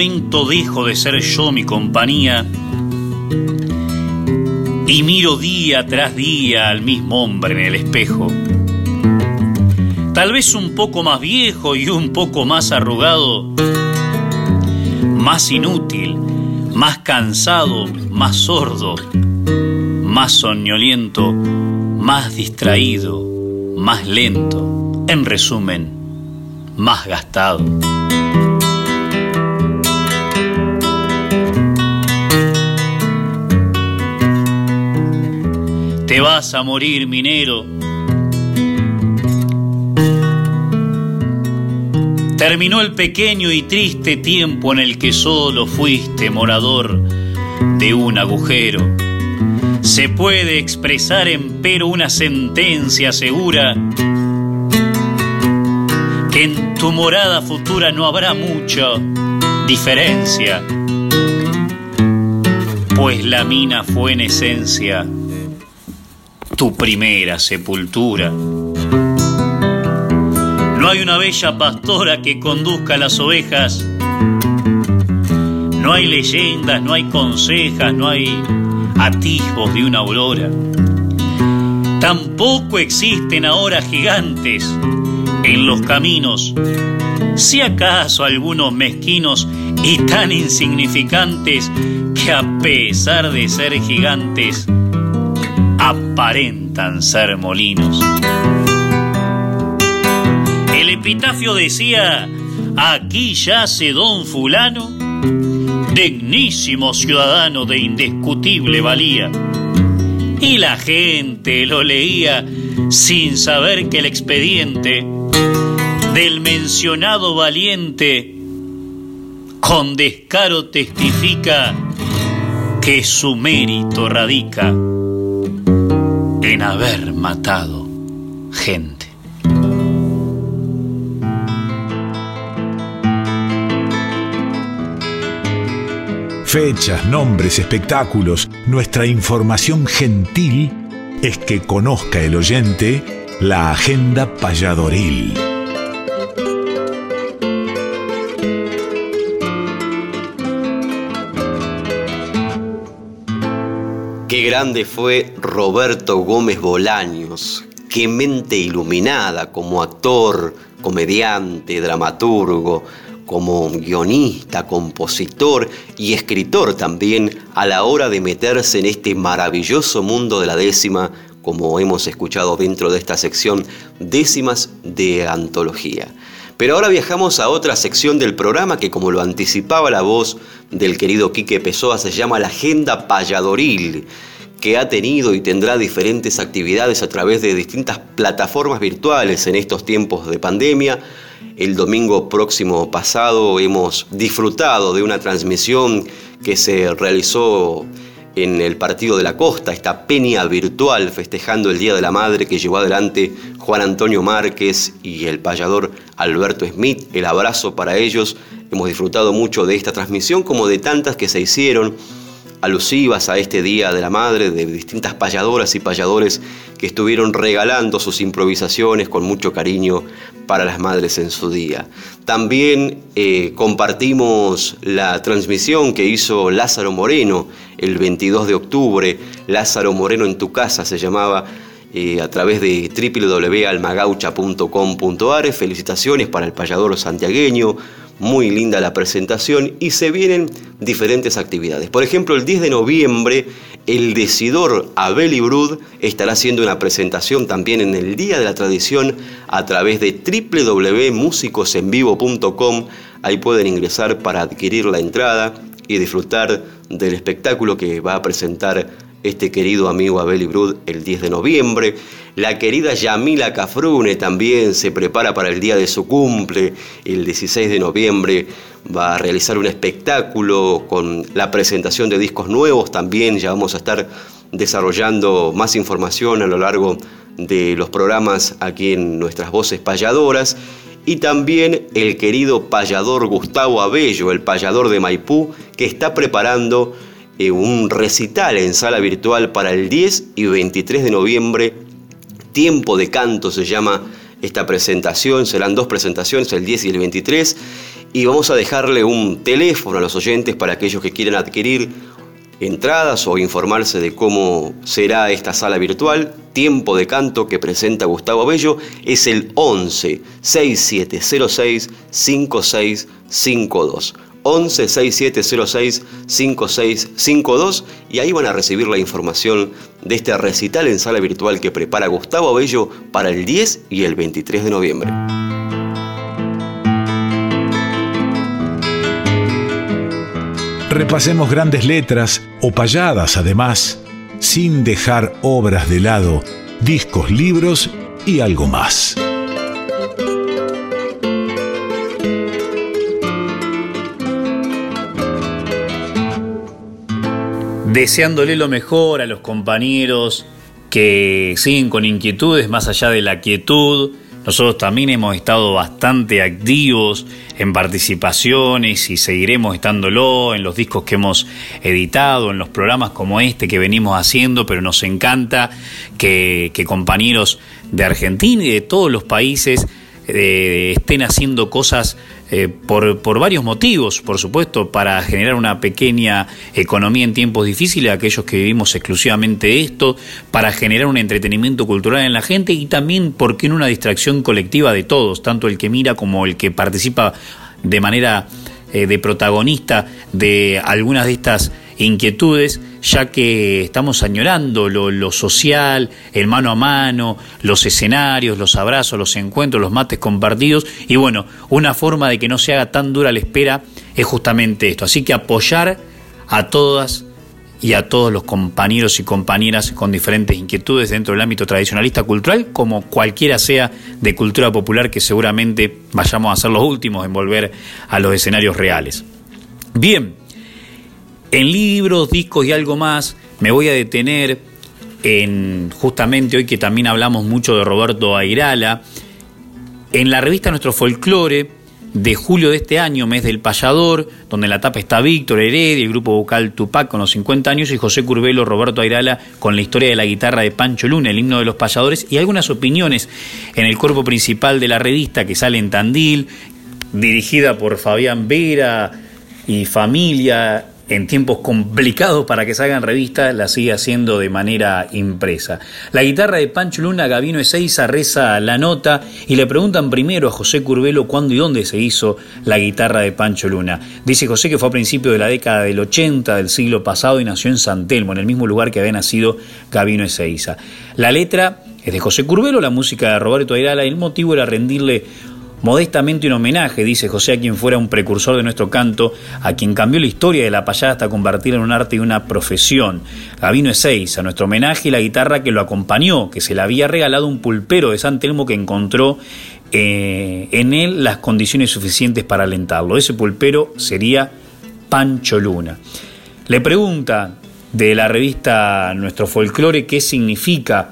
S1: Dejo de ser yo mi compañía y miro día tras día al mismo hombre en el espejo. Tal vez un poco más viejo y un poco más arrugado, más inútil, más cansado, más sordo, más soñoliento, más distraído, más lento, en resumen, más gastado. Te vas a morir, minero. Terminó el pequeño y triste tiempo en el que solo fuiste morador de un agujero. Se puede expresar empero una sentencia segura que en tu morada futura no habrá mucha diferencia, pues la mina fue en esencia tu primera sepultura. No hay una bella pastora que conduzca las ovejas. No hay leyendas, no hay consejas, no hay atisbos de una aurora. Tampoco existen ahora gigantes en los caminos, si acaso algunos mezquinos y tan insignificantes que a pesar de ser gigantes, aparentan ser molinos. El epitafio decía, aquí yace don fulano, dignísimo ciudadano de indiscutible valía. Y la gente lo leía sin saber que el expediente del mencionado valiente con descaro testifica que su mérito radica en haber matado gente.
S6: Fechas, nombres, espectáculos, nuestra información gentil es que conozca el oyente la agenda payadoril.
S2: Qué grande fue Roberto Gómez Bolaños, qué mente iluminada como actor, comediante, dramaturgo, como guionista, compositor y escritor también a la hora de meterse en este maravilloso mundo de la décima, como hemos escuchado dentro de esta sección décimas de antología. Pero ahora viajamos a otra sección del programa que, como lo anticipaba la voz del querido Quique Pessoa, se llama la Agenda Payadoril, que ha tenido y tendrá diferentes actividades a través de distintas plataformas virtuales en estos tiempos de pandemia. El domingo próximo pasado hemos disfrutado de una transmisión que se realizó en el Partido de la Costa, esta peña virtual festejando el Día de la Madre que llevó adelante Juan Antonio Márquez y el payador Alberto Smith. El abrazo para ellos. Hemos disfrutado mucho de esta transmisión como de tantas que se hicieron alusivas a este Día de la Madre de distintas payadoras y payadores que estuvieron regalando sus improvisaciones con mucho cariño para las madres en su día. También eh, compartimos la transmisión que hizo Lázaro Moreno el 22 de octubre. Lázaro Moreno en tu casa se llamaba eh, a través de www.almagaucha.com.ar. Felicitaciones para el payador santiagueño muy linda la presentación y se vienen diferentes actividades. Por ejemplo, el 10 de noviembre, el decidor Abel Ibrud estará haciendo una presentación también en el Día de la Tradición a través de www.musicosenvivo.com. Ahí pueden ingresar para adquirir la entrada y disfrutar del espectáculo que va a presentar este querido amigo Abel Ibrud el 10 de noviembre. La querida Yamila Cafrune también se prepara para el día de su cumple, el 16 de noviembre. Va a realizar un espectáculo con la presentación de discos nuevos también. Ya vamos a estar desarrollando más información a lo largo de los programas aquí en nuestras voces payadoras. Y también el querido payador Gustavo Abello, el payador de Maipú, que está preparando un recital en sala virtual para el 10 y 23 de noviembre. Tiempo de canto se llama esta presentación, serán dos presentaciones, el 10 y el 23, y vamos a dejarle un teléfono a los oyentes para aquellos que quieran adquirir entradas o informarse de cómo será esta sala virtual, tiempo de canto que presenta Gustavo Bello es el 11 6706 5652. 11 6706 5652 y ahí van a recibir la información de este recital en sala virtual que prepara Gustavo Bello para el 10 y el 23 de noviembre.
S6: Repasemos grandes letras o payadas además, sin dejar obras de lado, discos, libros y algo más.
S1: Deseándole lo mejor a los compañeros que siguen con inquietudes más allá de la quietud, nosotros también hemos estado bastante activos en participaciones y seguiremos estándolo en los discos que hemos editado, en los programas como este que venimos haciendo, pero nos encanta que, compañeros de Argentina y de todos los países eh, estén haciendo cosas eh, por, por, varios motivos, por supuesto, para generar una pequeña economía en tiempos difíciles, aquellos que vivimos exclusivamente esto, para generar un entretenimiento cultural en la gente y también, porque en una distracción colectiva de todos, tanto el que mira como el que participa de manera eh, de protagonista de algunas de estas inquietudes, ya que estamos añorando lo, social, el mano a mano, los escenarios, los abrazos, los encuentros, los mates compartidos. Y bueno, una forma de que no se haga tan dura la espera es justamente esto. Así que apoyar a todas y a todos los compañeros y compañeras con diferentes inquietudes dentro del ámbito tradicionalista cultural, como cualquiera sea de cultura popular, que seguramente vayamos a ser los últimos en volver a los escenarios reales. Bien, en libros, discos y algo más, me voy a detener en justamente hoy que también hablamos mucho de Roberto Airala, en la revista Nuestro Folclore de julio de este año, mes del payador, donde en la tapa está Víctor Heredia, el grupo vocal Tupac con los 50 años, y José Curbelo, Roberto Airala con la historia de la guitarra de Pancho Luna, el himno de los payadores, y algunas opiniones en el cuerpo principal de la revista que sale en Tandil, dirigida por Fabián Vera y familia en tiempos complicados para que salgan revistas, la sigue haciendo de manera impresa. La guitarra de Pancho Luna, Gavino Ezeiza, reza la nota y le preguntan primero a José Curbelo cuándo y dónde se hizo la guitarra de Pancho Luna. Dice José que fue a principios de la década del 80 del siglo pasado y nació en San Telmo, en el mismo lugar que había nacido Gavino Ezeiza. La letra es de José Curbelo, la música de Roberto Ayrala y el motivo era rendirle Modestamente un homenaje, dice José, a quien fuera un precursor de nuestro canto, a quien cambió la historia de la payada hasta convertirla en un arte y una profesión. Gavino Ezeiza, nuestro homenaje y la guitarra que lo acompañó, que se le había regalado un pulpero de San Telmo que encontró eh, en él las condiciones suficientes para alentarlo. Ese pulpero sería Pancho Luna. Le pregunta de la revista Nuestro Folclore qué significa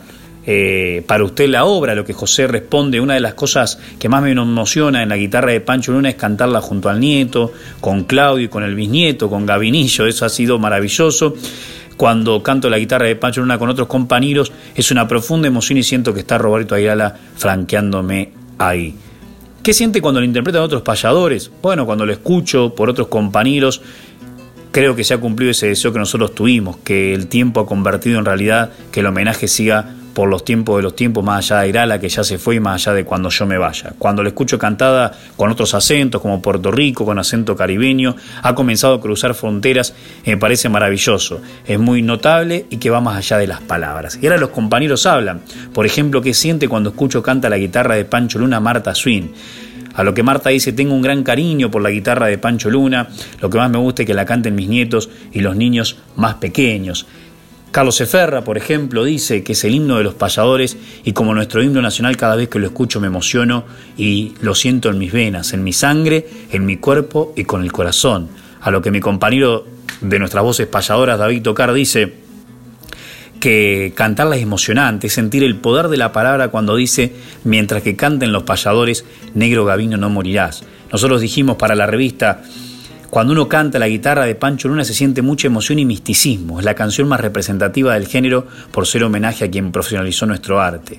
S1: eh, para usted la obra, lo que José responde, una de las cosas que más me emociona en la guitarra de Pancho Luna es cantarla junto al nieto, con Claudio y con el bisnieto, con Gabinillo, eso ha sido maravilloso. Cuando canto la guitarra de Pancho Luna con otros compañeros, es una profunda emoción y siento que está Roberto Ayala franqueándome ahí. ¿Qué siente cuando lo interpretan otros payadores? Bueno, cuando lo escucho por otros compañeros, creo que se ha cumplido ese deseo que nosotros tuvimos, que el tiempo ha convertido en realidad que el homenaje siga por los tiempos de los tiempos, más allá de Irala, que ya se fue, y más allá de cuando yo me vaya. Cuando la escucho cantada con otros acentos, como Puerto Rico, con acento caribeño, ha comenzado a cruzar fronteras, me parece maravilloso, es muy notable y que va más allá de las palabras. Y ahora los compañeros hablan, por ejemplo, ¿qué siente cuando escucho canta la guitarra de Pancho Luna Marta Swin? A lo que Marta dice, tengo un gran cariño por la guitarra de Pancho Luna, lo que más me gusta es que la canten mis nietos y los niños más pequeños. Carlos Eferra, por ejemplo, dice que es el himno de los payadores y como nuestro himno nacional cada vez que lo escucho me emociono y lo siento en mis venas, en mi sangre, en mi cuerpo y con el corazón. A lo que mi compañero de nuestras voces payadoras, David Tocar, dice que cantarla es emocionante, sentir el poder de la palabra cuando dice, mientras que canten los payadores, negro Gavino no morirás. Nosotros dijimos para la revista cuando uno canta la guitarra de Pancho Luna se siente mucha emoción y misticismo. Es la canción más representativa del género por ser homenaje a quien profesionalizó nuestro arte.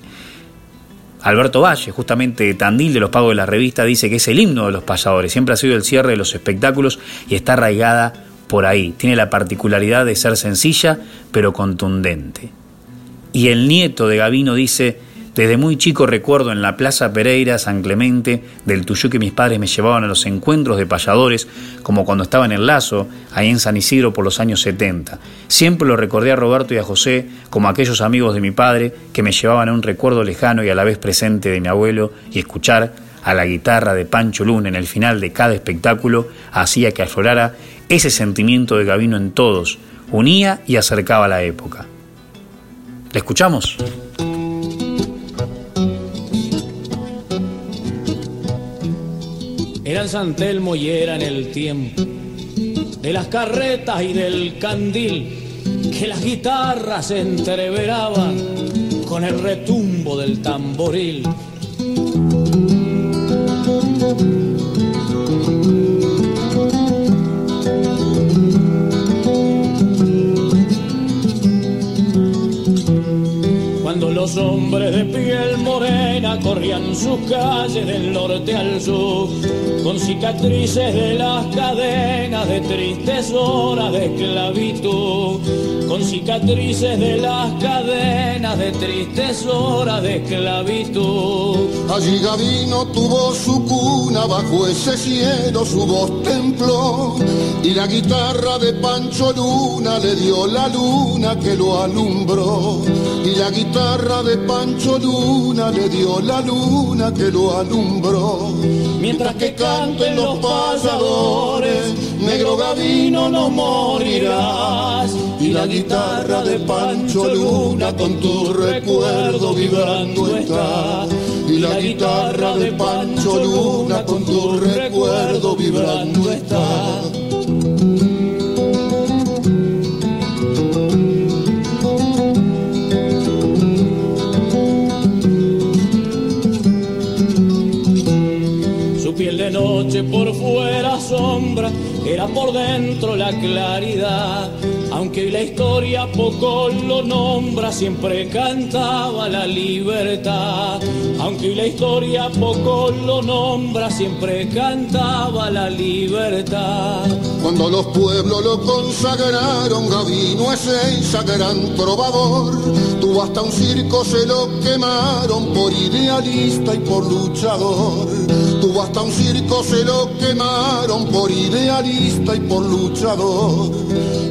S1: Alberto Valle, justamente de Tandil de los pagos de la revista, dice que es el himno de los payadores. Siempre ha sido el cierre de los espectáculos y está arraigada por ahí, tiene la particularidad de ser sencilla pero contundente. Y el nieto de Gavino dice, desde muy chico recuerdo en la Plaza Pereira, San Clemente, del Tuyú que mis padres me llevaban a los encuentros de payadores, como cuando estaba en el Lazo, ahí en San Isidro por los años 70. Siempre lo recordé a Roberto y a José como aquellos amigos de mi padre que me llevaban a un recuerdo lejano y a la vez presente de mi abuelo y escuchar a la guitarra de Pancho Luna en el final de cada espectáculo hacía que aflorara ese sentimiento de Gavino en todos, unía y acercaba la época. ¿Le escuchamos?
S5: Era en San Telmo y era en el tiempo de las carretas y del candil que las guitarras entreveraban con el retumbo del tamboril. Los hombres de piel morena corrían sus calles del norte al sur, con cicatrices de las cadenas de tristes horas de esclavitud, con cicatrices de las cadenas de tristes horas de esclavitud.
S10: Allí Gavino tuvo su cuna, bajo ese cielo su voz templó, y la guitarra de Pancho Luna le dio la luna que lo alumbró, y la guitarra de Pancho Luna le dio la luna que lo alumbró.
S5: Mientras que canten los pasadores, negro gavino no morirás.
S10: Y la guitarra de Pancho Luna con tu recuerdo vibrando está. Y la guitarra de Pancho Luna con tu recuerdo vibrando está.
S5: Noche por fuera sombra, era por dentro la claridad. Aunque la historia poco lo nombra, siempre cantaba la libertad. Aunque la historia poco lo nombra, siempre cantaba la libertad.
S10: Cuando los pueblos lo consagraron, Gavino es ese gran trovador. Tuvo hasta un circo, se lo quemaron por idealista y por luchador. Hasta un circo, se lo quemaron por idealista y por luchador.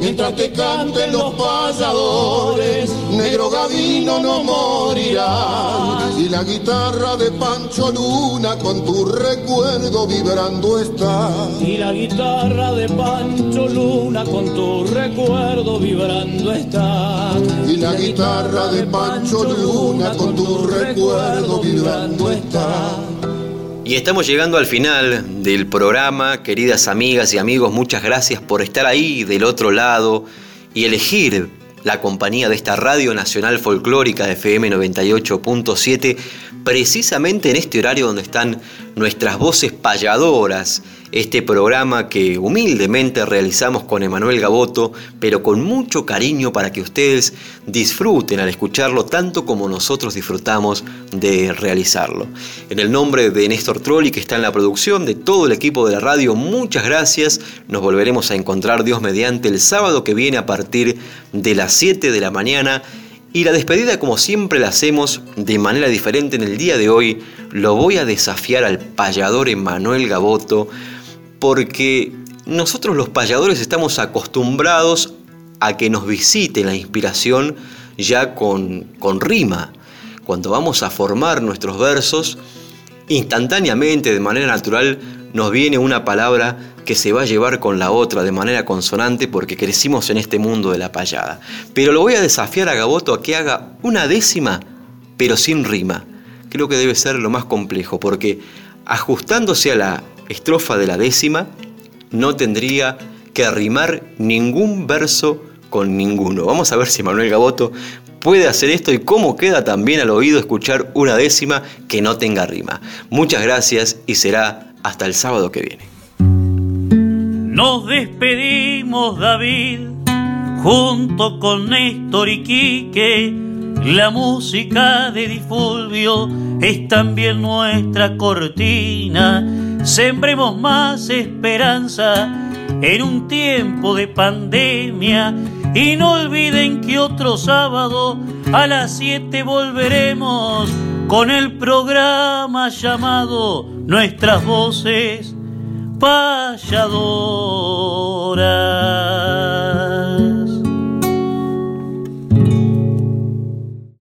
S10: Mientras que canten los payadores, negro Gavino no morirá. Y la guitarra de Pancho Luna con tu recuerdo vibrando está.
S5: Y la guitarra de Pancho Luna con tu recuerdo vibrando está.
S10: Y la guitarra de Pancho Luna con tu recuerdo vibrando está.
S2: Y estamos llegando al final del programa, queridas amigas y amigos, muchas gracias por estar ahí del otro lado y elegir la compañía de esta Radio Nacional Folclórica FM 98.7, precisamente en este horario donde están nuestras voces payadoras, este programa que humildemente realizamos con Emanuel Gaboto, pero con mucho cariño para que ustedes disfruten al escucharlo tanto como nosotros disfrutamos de realizarlo. En el nombre de Néstor Trolli, que está en la producción, de todo el equipo de la radio, muchas gracias. Nos volveremos a encontrar Dios mediante el sábado que viene a partir de las 7 de la mañana. Y la despedida, como siempre la hacemos de manera diferente en el día de hoy, lo voy a desafiar al payador Emanuel Gaboto porque nosotros los payadores estamos acostumbrados a que nos visite la inspiración ya con, con rima. Cuando vamos a formar nuestros versos, instantáneamente, de manera natural, nos viene una palabra que se va a llevar con la otra de manera consonante porque crecimos en este mundo de la payada. Pero lo voy a desafiar a Gaboto a que haga una décima, pero sin rima. Creo que debe ser lo más complejo porque ajustándose a la estrofa de la décima, no tendría que rimar ningún verso con ninguno. Vamos a ver si Manuel Gaboto puede hacer esto y cómo queda también al oído escuchar una décima que no tenga rima. Muchas gracias y será hasta el sábado que viene.
S11: Nos despedimos, David, junto con Néstor y Quique. La música de Difulvio es también nuestra cortina Sembremos más esperanza
S1: en un tiempo de pandemia. Y no olviden que otro sábado a las 7 volveremos con el programa llamado Nuestras Voces Payadoras.